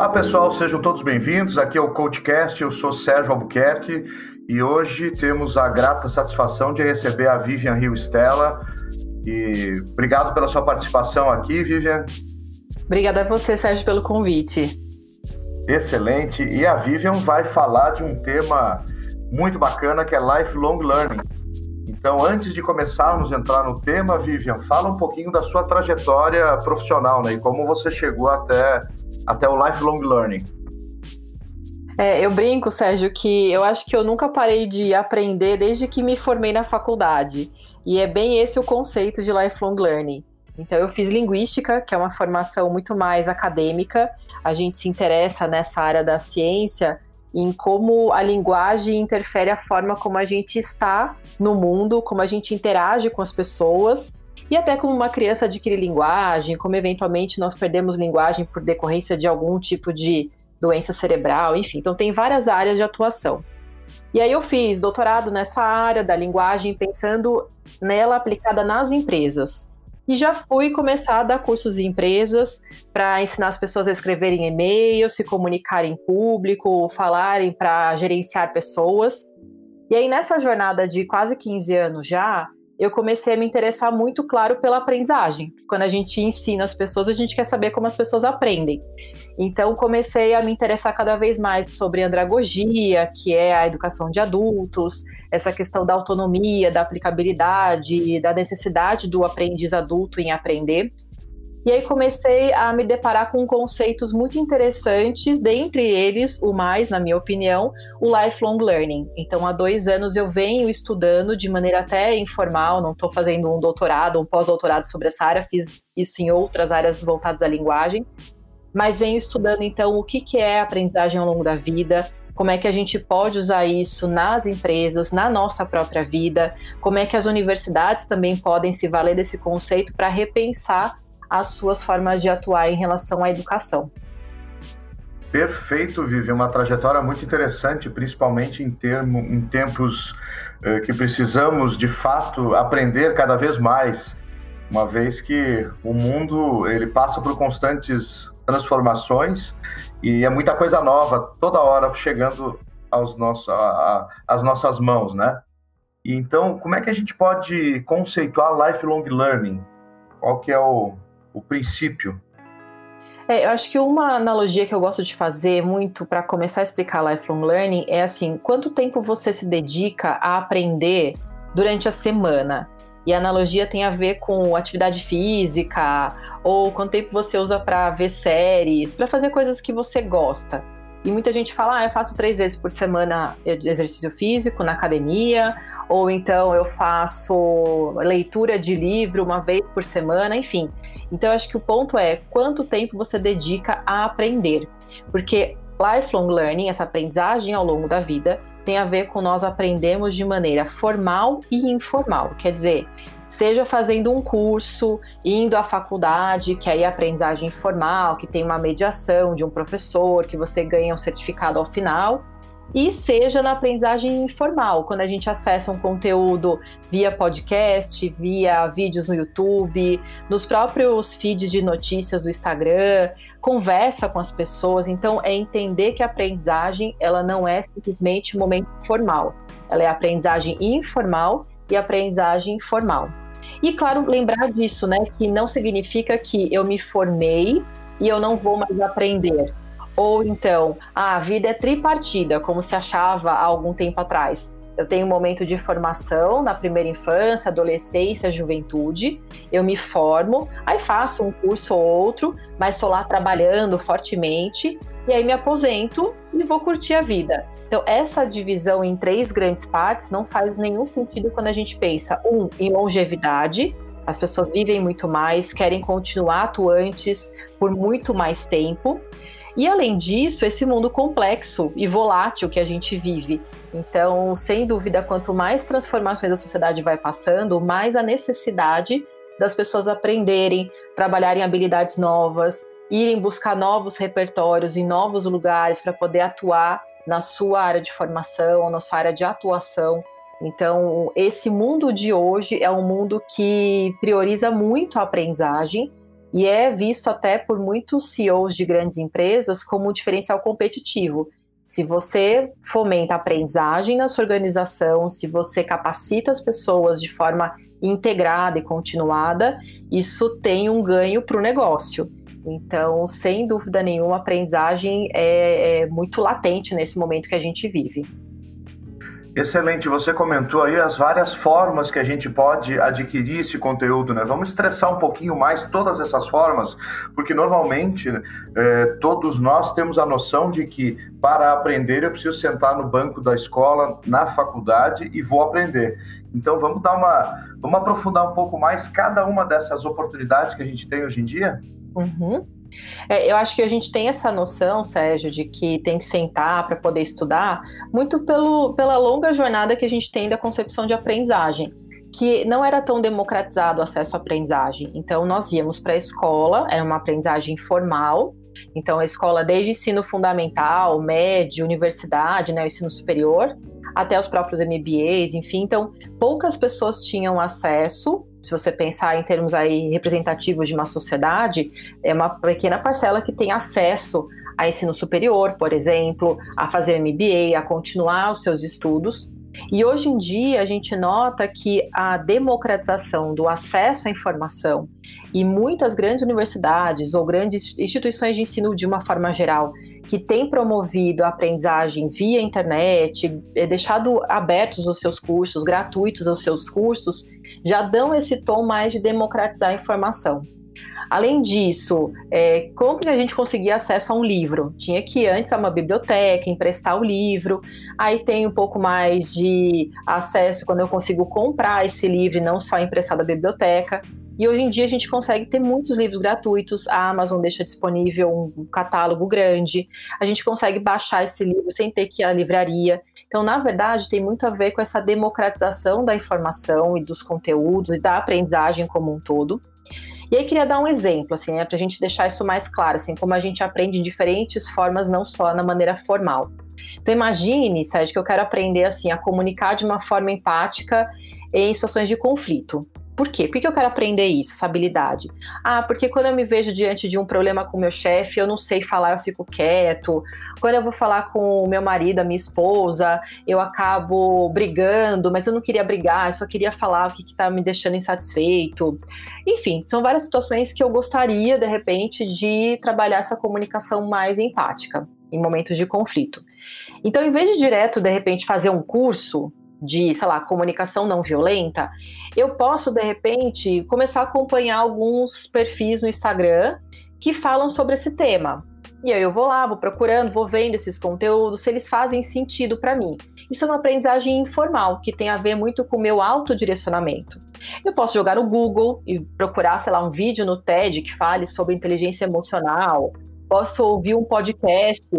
Olá pessoal, sejam todos bem-vindos. Aqui é o CoachCast, eu sou Sérgio Albuquerque e hoje temos a grata satisfação de receber a Vivian Rio Stella. E obrigado pela sua participação aqui, Vivian. Obrigada a você, Sérgio, pelo convite. Excelente. E a Vivian vai falar de um tema muito bacana que é lifelong learning. Então, antes de começarmos a entrar no tema, Vivian, fala um pouquinho da sua trajetória profissional, né? E como você chegou até, até o lifelong learning. É, eu brinco, Sérgio, que eu acho que eu nunca parei de aprender desde que me formei na faculdade. E é bem esse o conceito de lifelong learning. Então, eu fiz linguística, que é uma formação muito mais acadêmica. A gente se interessa nessa área da ciência em como a linguagem interfere a forma como a gente está no mundo, como a gente interage com as pessoas e até como uma criança adquire linguagem, como eventualmente nós perdemos linguagem por decorrência de algum tipo de doença cerebral, enfim. Então tem várias áreas de atuação. E aí eu fiz doutorado nessa área da linguagem, pensando nela aplicada nas empresas. E já fui começar a dar cursos em empresas para ensinar as pessoas a escreverem e-mail, se comunicarem em público, falarem para gerenciar pessoas. E aí, nessa jornada de quase 15 anos já, eu comecei a me interessar muito, claro, pela aprendizagem. Quando a gente ensina as pessoas, a gente quer saber como as pessoas aprendem. Então, comecei a me interessar cada vez mais sobre andragogia, que é a educação de adultos, essa questão da autonomia, da aplicabilidade, da necessidade do aprendiz adulto em aprender. E aí comecei a me deparar com conceitos muito interessantes, dentre eles, o mais, na minha opinião, o lifelong learning. Então, há dois anos eu venho estudando de maneira até informal, não estou fazendo um doutorado, um pós-doutorado sobre essa área, fiz isso em outras áreas voltadas à linguagem, mas venho estudando então o que, que é aprendizagem ao longo da vida, como é que a gente pode usar isso nas empresas, na nossa própria vida, como é que as universidades também podem se valer desse conceito para repensar as suas formas de atuar em relação à educação. Perfeito, Vivi. Uma trajetória muito interessante, principalmente em, termo, em tempos eh, que precisamos, de fato, aprender cada vez mais, uma vez que o mundo ele passa por constantes transformações e é muita coisa nova toda hora chegando aos a, a, às nossas mãos, né? Então, como é que a gente pode conceituar lifelong learning? Qual que é o, o princípio? É, eu acho que uma analogia que eu gosto de fazer muito para começar a explicar lifelong learning é assim: quanto tempo você se dedica a aprender durante a semana? E a analogia tem a ver com atividade física, ou quanto tempo você usa para ver séries, para fazer coisas que você gosta. E muita gente fala, ah, eu faço três vezes por semana exercício físico na academia, ou então eu faço leitura de livro uma vez por semana, enfim. Então eu acho que o ponto é quanto tempo você dedica a aprender. Porque lifelong learning, essa aprendizagem ao longo da vida, tem a ver com nós aprendemos de maneira formal e informal. Quer dizer, seja fazendo um curso, indo à faculdade, que aí é aprendizagem formal, que tem uma mediação de um professor, que você ganha um certificado ao final, e seja na aprendizagem informal, quando a gente acessa um conteúdo via podcast, via vídeos no YouTube, nos próprios feeds de notícias do Instagram, conversa com as pessoas. Então, é entender que a aprendizagem ela não é simplesmente um momento formal, ela é aprendizagem informal e aprendizagem formal. E claro, lembrar disso, né, que não significa que eu me formei e eu não vou mais aprender. Ou então, ah, a vida é tripartida, como se achava há algum tempo atrás. Eu tenho um momento de formação na primeira infância, adolescência, juventude. Eu me formo, aí faço um curso ou outro, mas estou lá trabalhando fortemente. E aí me aposento e vou curtir a vida. Então, essa divisão em três grandes partes não faz nenhum sentido quando a gente pensa, um, em longevidade, as pessoas vivem muito mais, querem continuar atuantes por muito mais tempo. E além disso, esse mundo complexo e volátil que a gente vive. Então, sem dúvida, quanto mais transformações a sociedade vai passando, mais a necessidade das pessoas aprenderem, trabalharem habilidades novas, irem buscar novos repertórios em novos lugares para poder atuar na sua área de formação, na sua área de atuação. Então, esse mundo de hoje é um mundo que prioriza muito a aprendizagem e é visto até por muitos CEOs de grandes empresas como um diferencial competitivo. Se você fomenta a aprendizagem na sua organização, se você capacita as pessoas de forma integrada e continuada, isso tem um ganho para o negócio. Então, sem dúvida nenhuma, a aprendizagem é, é muito latente nesse momento que a gente vive. Excelente, você comentou aí as várias formas que a gente pode adquirir esse conteúdo, né? Vamos estressar um pouquinho mais todas essas formas, porque normalmente é, todos nós temos a noção de que para aprender eu preciso sentar no banco da escola, na faculdade e vou aprender. Então vamos dar uma, vamos aprofundar um pouco mais cada uma dessas oportunidades que a gente tem hoje em dia. Uhum. É, eu acho que a gente tem essa noção, Sérgio, de que tem que sentar para poder estudar, muito pelo, pela longa jornada que a gente tem da concepção de aprendizagem que não era tão democratizado o acesso à aprendizagem. Então, nós íamos para a escola, era uma aprendizagem formal. Então, a escola, desde ensino fundamental, médio, universidade, né, ensino superior, até os próprios MBAs, enfim. Então, poucas pessoas tinham acesso. Se você pensar em termos aí representativos de uma sociedade, é uma pequena parcela que tem acesso a ensino superior, por exemplo, a fazer MBA, a continuar os seus estudos. E hoje em dia a gente nota que a democratização do acesso à informação e muitas grandes universidades ou grandes instituições de ensino de uma forma geral que têm promovido a aprendizagem via internet, é deixado abertos os seus cursos, gratuitos os seus cursos, já dão esse tom mais de democratizar a informação. Além disso, é, como que a gente conseguia acesso a um livro? Tinha que ir antes a uma biblioteca, emprestar o livro. Aí tem um pouco mais de acesso quando eu consigo comprar esse livro e não só emprestar da biblioteca. E hoje em dia a gente consegue ter muitos livros gratuitos, a Amazon deixa disponível um catálogo grande, a gente consegue baixar esse livro sem ter que ir à livraria. Então, na verdade, tem muito a ver com essa democratização da informação e dos conteúdos e da aprendizagem como um todo. E aí queria dar um exemplo, assim, né, para a gente deixar isso mais claro, assim, como a gente aprende de diferentes formas, não só na maneira formal. Então imagine, Sérgio, que eu quero aprender assim a comunicar de uma forma empática em situações de conflito. Por quê? Por que eu quero aprender isso, essa habilidade? Ah, porque quando eu me vejo diante de um problema com meu chefe, eu não sei falar, eu fico quieto. Quando eu vou falar com o meu marido, a minha esposa, eu acabo brigando, mas eu não queria brigar, eu só queria falar o que está me deixando insatisfeito. Enfim, são várias situações que eu gostaria, de repente, de trabalhar essa comunicação mais empática em momentos de conflito. Então, em vez de direto, de repente, fazer um curso, de, sei lá, comunicação não violenta, eu posso, de repente, começar a acompanhar alguns perfis no Instagram que falam sobre esse tema. E aí eu vou lá, vou procurando, vou vendo esses conteúdos, se eles fazem sentido para mim. Isso é uma aprendizagem informal, que tem a ver muito com o meu autodirecionamento. Eu posso jogar no Google e procurar, sei lá, um vídeo no TED que fale sobre inteligência emocional, posso ouvir um podcast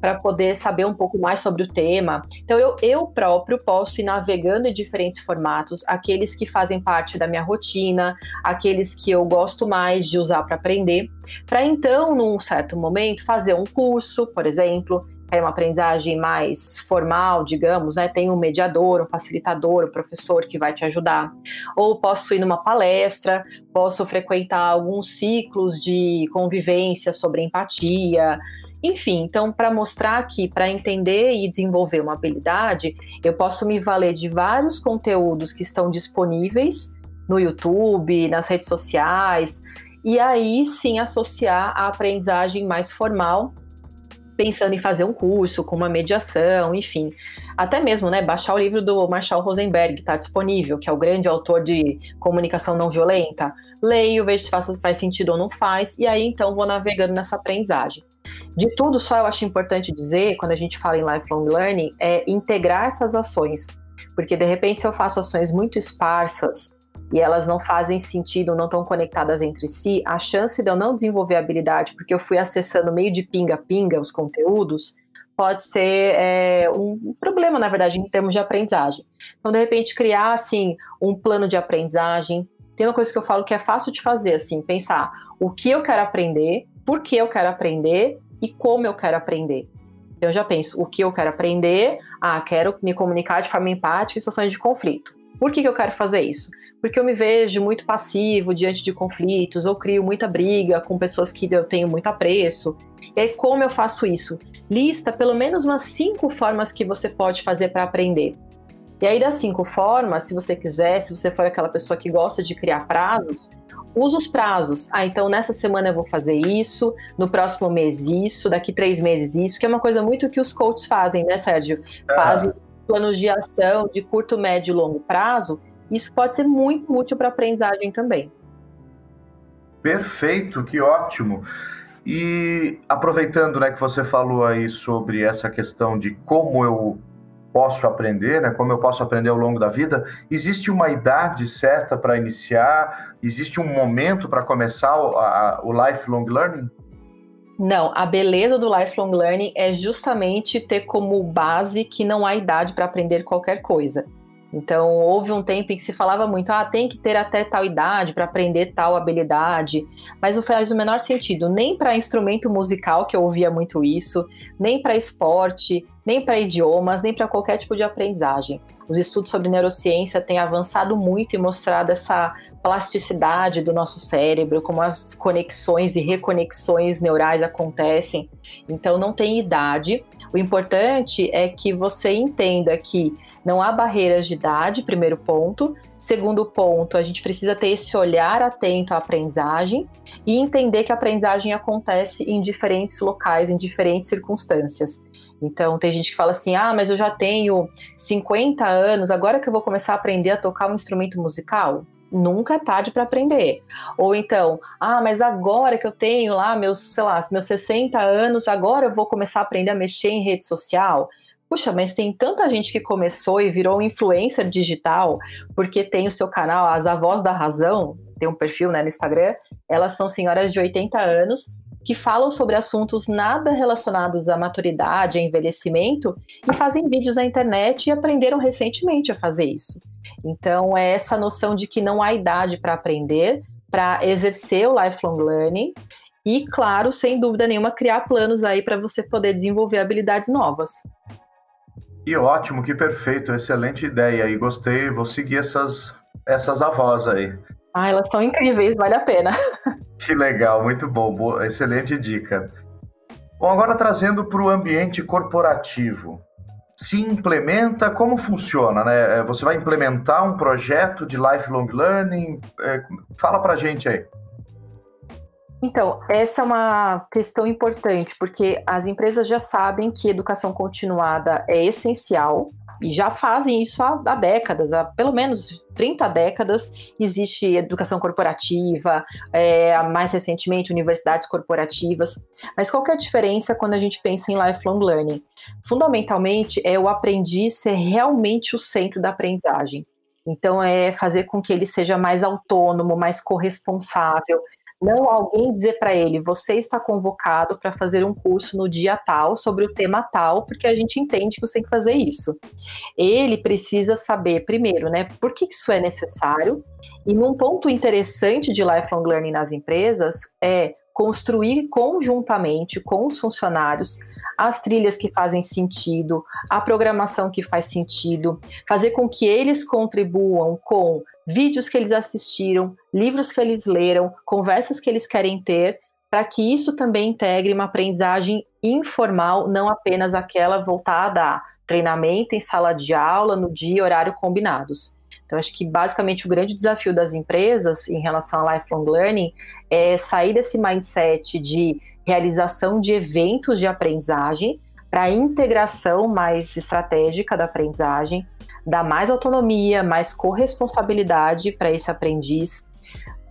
para poder saber um pouco mais sobre o tema. Então, eu, eu próprio posso ir navegando em diferentes formatos, aqueles que fazem parte da minha rotina, aqueles que eu gosto mais de usar para aprender, para então, num certo momento, fazer um curso, por exemplo, é uma aprendizagem mais formal, digamos, né? Tem um mediador, um facilitador, um professor que vai te ajudar. Ou posso ir numa palestra, posso frequentar alguns ciclos de convivência sobre empatia. Enfim, então, para mostrar que para entender e desenvolver uma habilidade, eu posso me valer de vários conteúdos que estão disponíveis no YouTube, nas redes sociais, e aí sim associar a aprendizagem mais formal pensando em fazer um curso com uma mediação, enfim. Até mesmo, né, baixar o livro do Marshall Rosenberg, está disponível, que é o grande autor de comunicação não violenta. Leio, vejo se faz, faz sentido ou não faz, e aí então vou navegando nessa aprendizagem. De tudo só eu acho importante dizer, quando a gente fala em lifelong learning, é integrar essas ações. Porque de repente, se eu faço ações muito esparsas, e elas não fazem sentido, não estão conectadas entre si, a chance de eu não desenvolver habilidade, porque eu fui acessando meio de pinga-pinga os conteúdos, pode ser é, um problema, na verdade, em termos de aprendizagem. Então, de repente, criar, assim, um plano de aprendizagem. Tem uma coisa que eu falo que é fácil de fazer, assim, pensar o que eu quero aprender, por que eu quero aprender e como eu quero aprender. Então, eu já penso o que eu quero aprender, ah, quero me comunicar de forma empática em situações de conflito. Por que, que eu quero fazer isso? Porque eu me vejo muito passivo diante de conflitos, ou crio muita briga com pessoas que eu tenho muito apreço. E aí, como eu faço isso? Lista pelo menos umas cinco formas que você pode fazer para aprender. E aí, das cinco formas, se você quiser, se você for aquela pessoa que gosta de criar prazos, usa os prazos. Ah, então nessa semana eu vou fazer isso, no próximo mês isso, daqui três meses isso, que é uma coisa muito que os coaches fazem, né, Sérgio? Fazem planos de ação de curto, médio e longo prazo. Isso pode ser muito útil para a aprendizagem também. Perfeito, que ótimo. E aproveitando né, que você falou aí sobre essa questão de como eu posso aprender, né? Como eu posso aprender ao longo da vida? Existe uma idade certa para iniciar? Existe um momento para começar o, a, o lifelong learning? Não, a beleza do lifelong learning é justamente ter como base que não há idade para aprender qualquer coisa. Então, houve um tempo em que se falava muito, ah, tem que ter até tal idade para aprender tal habilidade, mas não faz o menor sentido, nem para instrumento musical, que eu ouvia muito isso, nem para esporte, nem para idiomas, nem para qualquer tipo de aprendizagem. Os estudos sobre neurociência têm avançado muito e mostrado essa plasticidade do nosso cérebro, como as conexões e reconexões neurais acontecem. Então, não tem idade. O importante é que você entenda que não há barreiras de idade, primeiro ponto. Segundo ponto, a gente precisa ter esse olhar atento à aprendizagem e entender que a aprendizagem acontece em diferentes locais, em diferentes circunstâncias. Então, tem gente que fala assim: ah, mas eu já tenho 50 anos, agora que eu vou começar a aprender a tocar um instrumento musical? Nunca é tarde para aprender. Ou então, ah, mas agora que eu tenho lá meus, sei lá, meus 60 anos, agora eu vou começar a aprender a mexer em rede social? Puxa, mas tem tanta gente que começou e virou influencer digital porque tem o seu canal, as Avós da Razão, tem um perfil né, no Instagram, elas são senhoras de 80 anos que falam sobre assuntos nada relacionados à maturidade, a envelhecimento, e fazem vídeos na internet e aprenderam recentemente a fazer isso. Então, é essa noção de que não há idade para aprender, para exercer o lifelong learning e, claro, sem dúvida nenhuma, criar planos aí para você poder desenvolver habilidades novas. E ótimo, que perfeito, excelente ideia. E gostei, vou seguir essas, essas avós aí. Ah, elas são incríveis, vale a pena. Que legal, muito bom, boa, excelente dica. Bom, agora trazendo para o ambiente corporativo. Se implementa, como funciona? Né? É, você vai implementar um projeto de lifelong learning? É, fala para gente aí. Então, essa é uma questão importante, porque as empresas já sabem que educação continuada é essencial e já fazem isso há, há, décadas, há pelo menos 30 décadas existe educação corporativa, é, mais recentemente universidades corporativas. Mas qual é a diferença quando a gente pensa em lifelong learning? Fundamentalmente é o aprendiz ser realmente o centro da aprendizagem. Então é fazer com que ele seja mais autônomo, mais corresponsável, não alguém dizer para ele, você está convocado para fazer um curso no dia tal sobre o tema tal, porque a gente entende que você tem que fazer isso. Ele precisa saber, primeiro, né, por que isso é necessário. E num ponto interessante de lifelong learning nas empresas é construir conjuntamente com os funcionários as trilhas que fazem sentido, a programação que faz sentido, fazer com que eles contribuam com vídeos que eles assistiram, livros que eles leram, conversas que eles querem ter, para que isso também integre uma aprendizagem informal, não apenas aquela voltada a treinamento em sala de aula, no dia e horário combinados. Então, acho que basicamente o grande desafio das empresas em relação a lifelong learning é sair desse mindset de realização de eventos de aprendizagem para a integração mais estratégica da aprendizagem, dar mais autonomia, mais corresponsabilidade para esse aprendiz,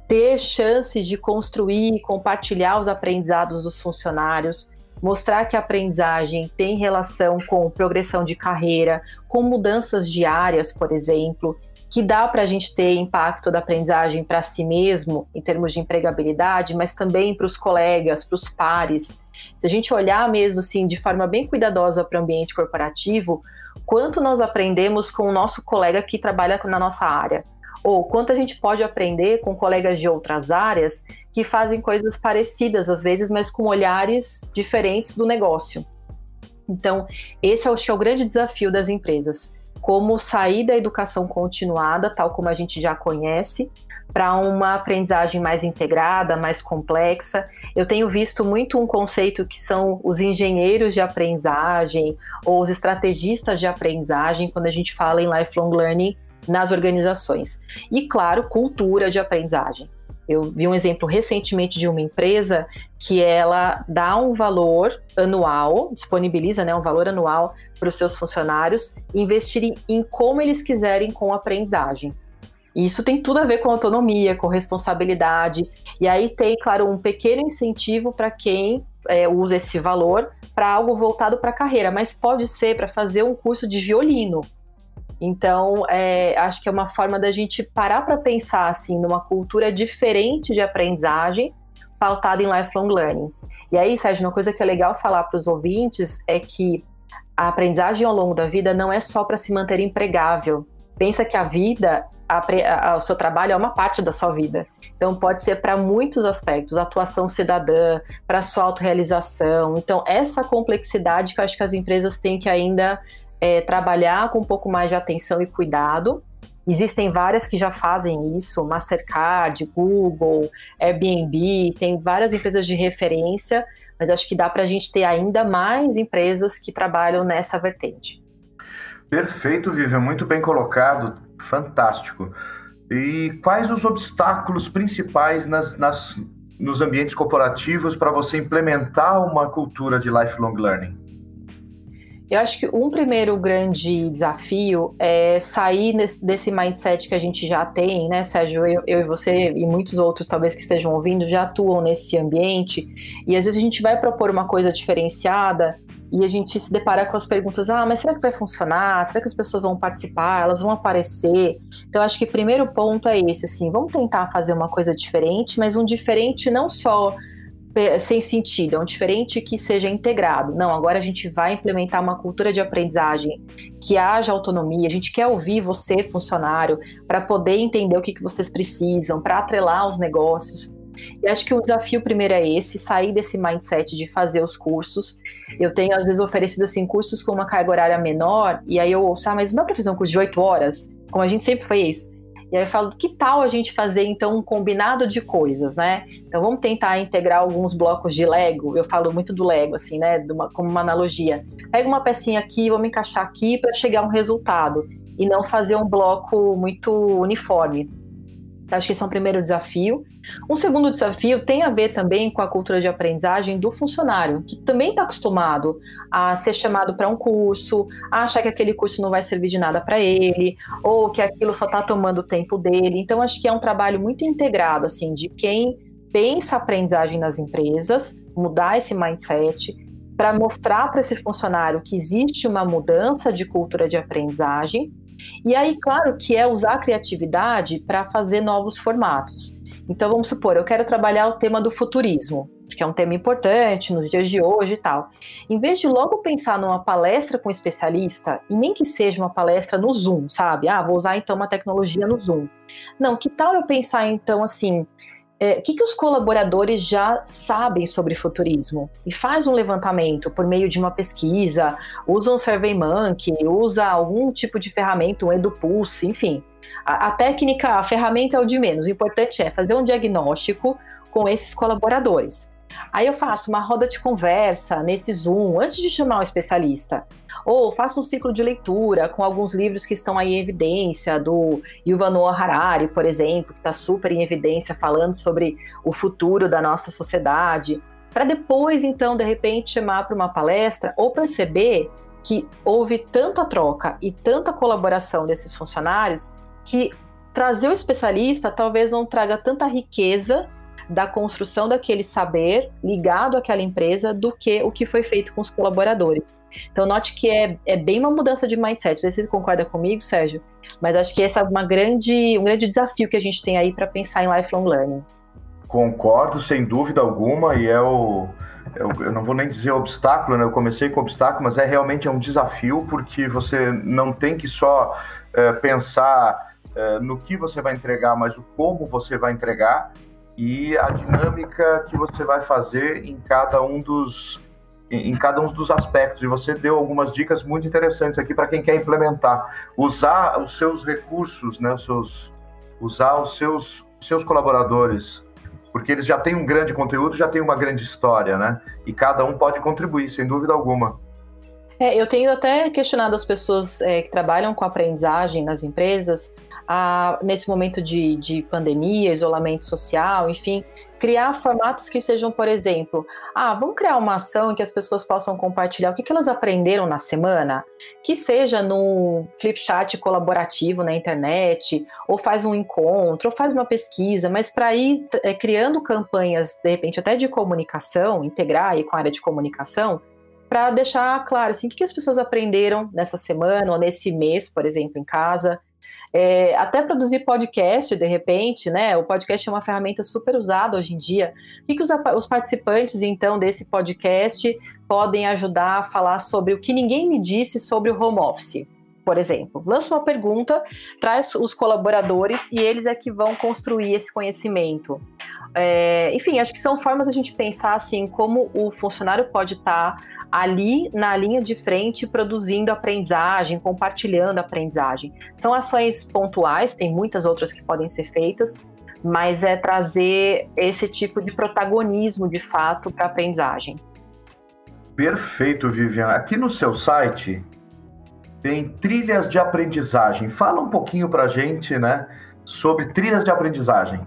ter chances de construir e compartilhar os aprendizados dos funcionários, mostrar que a aprendizagem tem relação com progressão de carreira, com mudanças diárias, por exemplo, que dá para a gente ter impacto da aprendizagem para si mesmo, em termos de empregabilidade, mas também para os colegas, para os pares. Se a gente olhar mesmo assim de forma bem cuidadosa para o ambiente corporativo, quanto nós aprendemos com o nosso colega que trabalha na nossa área? Ou quanto a gente pode aprender com colegas de outras áreas que fazem coisas parecidas às vezes, mas com olhares diferentes do negócio. Então, esse acho que é o grande desafio das empresas. como sair da educação continuada, tal como a gente já conhece, para uma aprendizagem mais integrada, mais complexa. Eu tenho visto muito um conceito que são os engenheiros de aprendizagem ou os estrategistas de aprendizagem, quando a gente fala em lifelong learning nas organizações. E, claro, cultura de aprendizagem. Eu vi um exemplo recentemente de uma empresa que ela dá um valor anual, disponibiliza né, um valor anual para os seus funcionários investirem em como eles quiserem com a aprendizagem. Isso tem tudo a ver com autonomia, com responsabilidade. E aí tem, claro, um pequeno incentivo para quem é, usa esse valor para algo voltado para a carreira, mas pode ser para fazer um curso de violino. Então, é, acho que é uma forma da gente parar para pensar assim numa cultura diferente de aprendizagem pautada em lifelong learning. E aí, Sérgio, uma coisa que é legal falar para os ouvintes é que a aprendizagem ao longo da vida não é só para se manter empregável. Pensa que a vida o seu trabalho é uma parte da sua vida. Então, pode ser para muitos aspectos, atuação cidadã, para sua autorrealização. Então, essa complexidade que eu acho que as empresas têm que ainda é, trabalhar com um pouco mais de atenção e cuidado. Existem várias que já fazem isso, Mastercard, Google, Airbnb, tem várias empresas de referência, mas acho que dá para a gente ter ainda mais empresas que trabalham nessa vertente. Perfeito, Vivian, muito bem colocado. Fantástico. E quais os obstáculos principais nas, nas nos ambientes corporativos para você implementar uma cultura de lifelong learning? Eu acho que um primeiro grande desafio é sair nesse, desse mindset que a gente já tem, né, Sérgio? Eu, eu, e você e muitos outros, talvez que estejam ouvindo, já atuam nesse ambiente. E às vezes a gente vai propor uma coisa diferenciada e a gente se depara com as perguntas: ah, mas será que vai funcionar? Será que as pessoas vão participar? Elas vão aparecer? Então, acho que o primeiro ponto é esse: assim, vamos tentar fazer uma coisa diferente, mas um diferente não só sem sentido, é um diferente que seja integrado. Não, agora a gente vai implementar uma cultura de aprendizagem que haja autonomia. A gente quer ouvir você, funcionário, para poder entender o que, que vocês precisam, para atrelar os negócios. E acho que o desafio primeiro é esse, sair desse mindset de fazer os cursos. Eu tenho, às vezes, oferecido assim, cursos com uma carga horária menor, e aí eu ouço, ah, mas não dá para fazer um curso de oito horas, como a gente sempre fez. E aí eu falo, que tal a gente fazer então um combinado de coisas, né? Então vamos tentar integrar alguns blocos de Lego. Eu falo muito do Lego, assim, né? Uma, como uma analogia. Pega uma pecinha aqui, vamos encaixar aqui para chegar a um resultado. E não fazer um bloco muito uniforme. Então, acho que esse é um primeiro desafio. Um segundo desafio tem a ver também com a cultura de aprendizagem do funcionário, que também está acostumado a ser chamado para um curso, a achar que aquele curso não vai servir de nada para ele, ou que aquilo só está tomando o tempo dele. Então, acho que é um trabalho muito integrado, assim, de quem pensa a aprendizagem nas empresas, mudar esse mindset, para mostrar para esse funcionário que existe uma mudança de cultura de aprendizagem e aí, claro que é usar a criatividade para fazer novos formatos. Então, vamos supor, eu quero trabalhar o tema do futurismo, porque é um tema importante nos dias de hoje e tal. Em vez de logo pensar numa palestra com um especialista, e nem que seja uma palestra no Zoom, sabe? Ah, vou usar então uma tecnologia no Zoom. Não, que tal eu pensar então assim, é, o que, que os colaboradores já sabem sobre futurismo? E faz um levantamento por meio de uma pesquisa, usa um SurveyMonkey, usa algum tipo de ferramenta, um EduPulse, enfim. A, a técnica, a ferramenta é o de menos. O importante é fazer um diagnóstico com esses colaboradores. Aí eu faço uma roda de conversa nesse Zoom antes de chamar o especialista. Ou faço um ciclo de leitura com alguns livros que estão aí em evidência, do Yuval Noah Harari, por exemplo, que está super em evidência falando sobre o futuro da nossa sociedade, para depois, então, de repente, chamar para uma palestra ou perceber que houve tanta troca e tanta colaboração desses funcionários que trazer o especialista talvez não traga tanta riqueza da construção daquele saber ligado àquela empresa do que o que foi feito com os colaboradores. Então, note que é, é bem uma mudança de mindset. Não sei se você concorda comigo, Sérgio, mas acho que esse é uma grande, um grande desafio que a gente tem aí para pensar em lifelong learning. Concordo, sem dúvida alguma, e é o. Eu, eu não vou nem dizer obstáculo, né? Eu comecei com obstáculo, mas é realmente é um desafio, porque você não tem que só é, pensar é, no que você vai entregar, mas o como você vai entregar e a dinâmica que você vai fazer em cada um dos em, cada um dos aspectos. E você deu algumas dicas muito interessantes aqui para quem quer implementar. Usar os seus recursos, né, os seus, usar os seus, seus colaboradores porque eles já têm um grande conteúdo, já têm uma grande história, né? E cada um pode contribuir, sem dúvida alguma. É, eu tenho até questionado as pessoas é, que trabalham com aprendizagem nas empresas, a, nesse momento de, de pandemia, isolamento social, enfim, criar formatos que sejam, por exemplo, ah, vamos criar uma ação em que as pessoas possam compartilhar o que, que elas aprenderam na semana, que seja no flip chat colaborativo na internet, ou faz um encontro, ou faz uma pesquisa, mas para ir é, criando campanhas, de repente, até de comunicação, integrar aí com a área de comunicação, para deixar claro assim, o que, que as pessoas aprenderam nessa semana ou nesse mês, por exemplo, em casa, é, até produzir podcast, de repente, né? O podcast é uma ferramenta super usada hoje em dia. O que, que os, os participantes, então, desse podcast podem ajudar a falar sobre o que ninguém me disse sobre o home office? Por exemplo, lança uma pergunta, traz os colaboradores e eles é que vão construir esse conhecimento. É, enfim, acho que são formas a gente pensar assim como o funcionário pode estar tá ali na linha de frente produzindo aprendizagem, compartilhando aprendizagem. São ações pontuais, tem muitas outras que podem ser feitas, mas é trazer esse tipo de protagonismo de fato para a aprendizagem. Perfeito, Vivian. Aqui no seu site tem trilhas de aprendizagem. Fala um pouquinho para a gente, né, sobre trilhas de aprendizagem.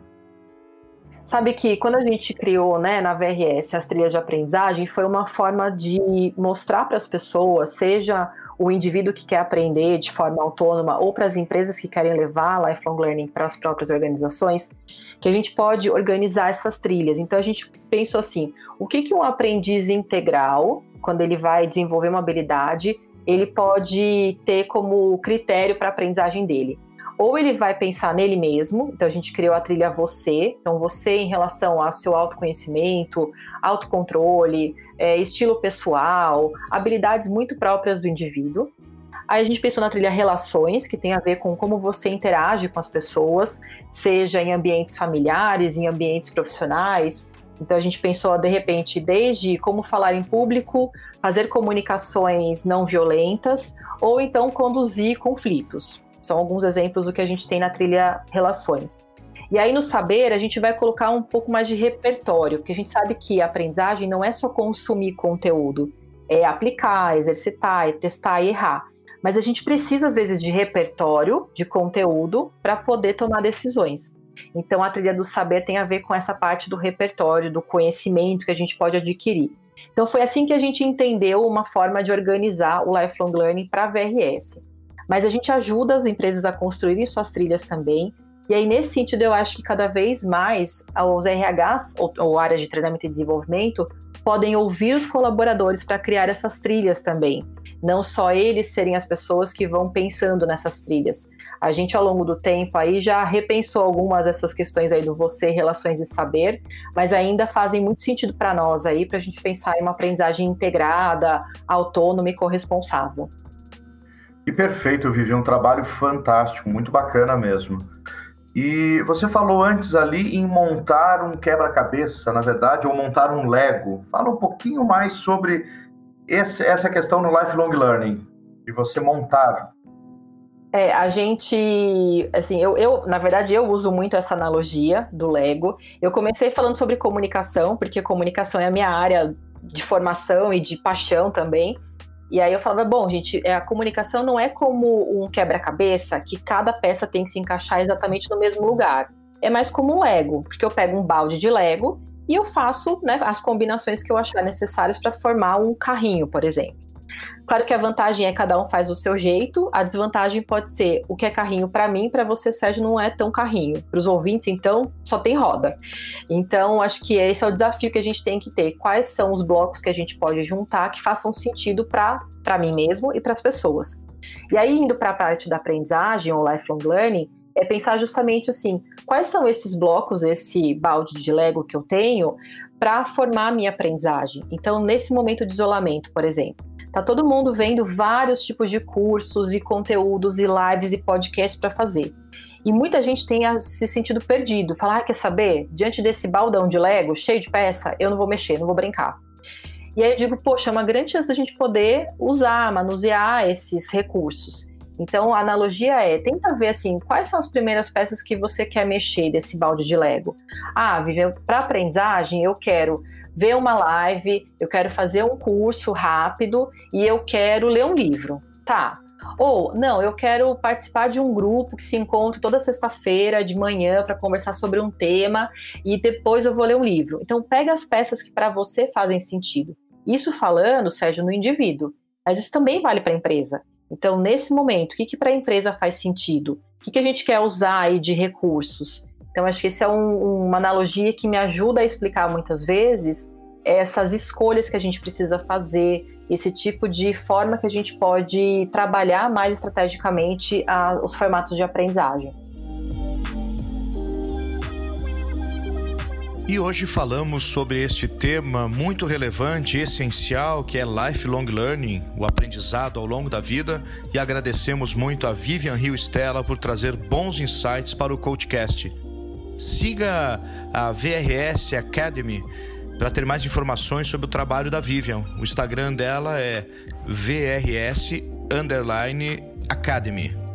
Sabe que quando a gente criou né, na VRS as trilhas de aprendizagem, foi uma forma de mostrar para as pessoas, seja o indivíduo que quer aprender de forma autônoma ou para as empresas que querem levar lifelong learning para as próprias organizações, que a gente pode organizar essas trilhas. Então a gente pensou assim: o que, que um aprendiz integral, quando ele vai desenvolver uma habilidade, ele pode ter como critério para a aprendizagem dele? ou ele vai pensar nele mesmo, então a gente criou a trilha você, então você em relação ao seu autoconhecimento, autocontrole, é, estilo pessoal, habilidades muito próprias do indivíduo. Aí a gente pensou na trilha relações, que tem a ver com como você interage com as pessoas, seja em ambientes familiares, em ambientes profissionais. Então a gente pensou, de repente, desde como falar em público, fazer comunicações não violentas, ou então conduzir conflitos. São alguns exemplos do que a gente tem na trilha Relações. E aí no saber a gente vai colocar um pouco mais de repertório, porque a gente sabe que a aprendizagem não é só consumir conteúdo, é aplicar, exercitar, é testar e errar. Mas a gente precisa às vezes de repertório, de conteúdo para poder tomar decisões. Então a trilha do saber tem a ver com essa parte do repertório, do conhecimento que a gente pode adquirir. Então foi assim que a gente entendeu uma forma de organizar o lifelong learning para a VRS. Mas a gente ajuda as empresas a construírem suas trilhas também. E aí, nesse sentido, eu acho que cada vez mais os RHs, ou, ou áreas de treinamento e desenvolvimento, podem ouvir os colaboradores para criar essas trilhas também. Não só eles serem as pessoas que vão pensando nessas trilhas. A gente, ao longo do tempo, aí já repensou algumas dessas questões aí do você, relações e saber, mas ainda fazem muito sentido para nós aí, para a gente pensar em uma aprendizagem integrada, autônoma e corresponsável. E perfeito, Vivi, um trabalho fantástico, muito bacana mesmo. E você falou antes ali em montar um quebra-cabeça, na verdade, ou montar um Lego. Fala um pouquinho mais sobre esse, essa questão no lifelong learning, de você montar. É, a gente, assim, eu, eu, na verdade, eu uso muito essa analogia do Lego. Eu comecei falando sobre comunicação, porque comunicação é a minha área de formação e de paixão também. E aí eu falava, bom, gente, é, a comunicação não é como um quebra-cabeça que cada peça tem que se encaixar exatamente no mesmo lugar. É mais como um Lego, porque eu pego um balde de Lego e eu faço né, as combinações que eu achar necessárias para formar um carrinho, por exemplo. Claro que a vantagem é cada um faz o seu jeito, a desvantagem pode ser o que é carrinho para mim, para você, Sérgio, não é tão carrinho. Para os ouvintes, então, só tem roda. Então, acho que esse é o desafio que a gente tem que ter. Quais são os blocos que a gente pode juntar que façam sentido para mim mesmo e para as pessoas. E aí, indo para a parte da aprendizagem ou lifelong learning, é pensar justamente assim, quais são esses blocos, esse balde de Lego que eu tenho para formar a minha aprendizagem. Então, nesse momento de isolamento, por exemplo, Tá todo mundo vendo vários tipos de cursos e conteúdos e lives e podcasts para fazer. E muita gente tem se sentido perdido. Falar, ah, quer saber? Diante desse baldão de Lego cheio de peça, eu não vou mexer, não vou brincar. E aí eu digo, poxa, é uma grande chance da gente poder usar, manusear esses recursos. Então, a analogia é, tenta ver assim, quais são as primeiras peças que você quer mexer desse balde de Lego. Ah, Vivian, para aprendizagem, eu quero ver uma live, eu quero fazer um curso rápido e eu quero ler um livro. Tá. Ou, não, eu quero participar de um grupo que se encontra toda sexta-feira de manhã para conversar sobre um tema e depois eu vou ler um livro. Então, pega as peças que para você fazem sentido. Isso falando, Sérgio, no indivíduo, mas isso também vale para a empresa. Então, nesse momento, o que, que para a empresa faz sentido? O que, que a gente quer usar aí de recursos? Então, acho que essa é um, uma analogia que me ajuda a explicar muitas vezes essas escolhas que a gente precisa fazer, esse tipo de forma que a gente pode trabalhar mais estrategicamente a, os formatos de aprendizagem. E hoje falamos sobre este tema muito relevante e essencial que é lifelong learning, o aprendizado ao longo da vida, e agradecemos muito a Vivian Rio Stella por trazer bons insights para o Coachcast. Siga a VRS Academy para ter mais informações sobre o trabalho da Vivian. O Instagram dela é VRS Academy.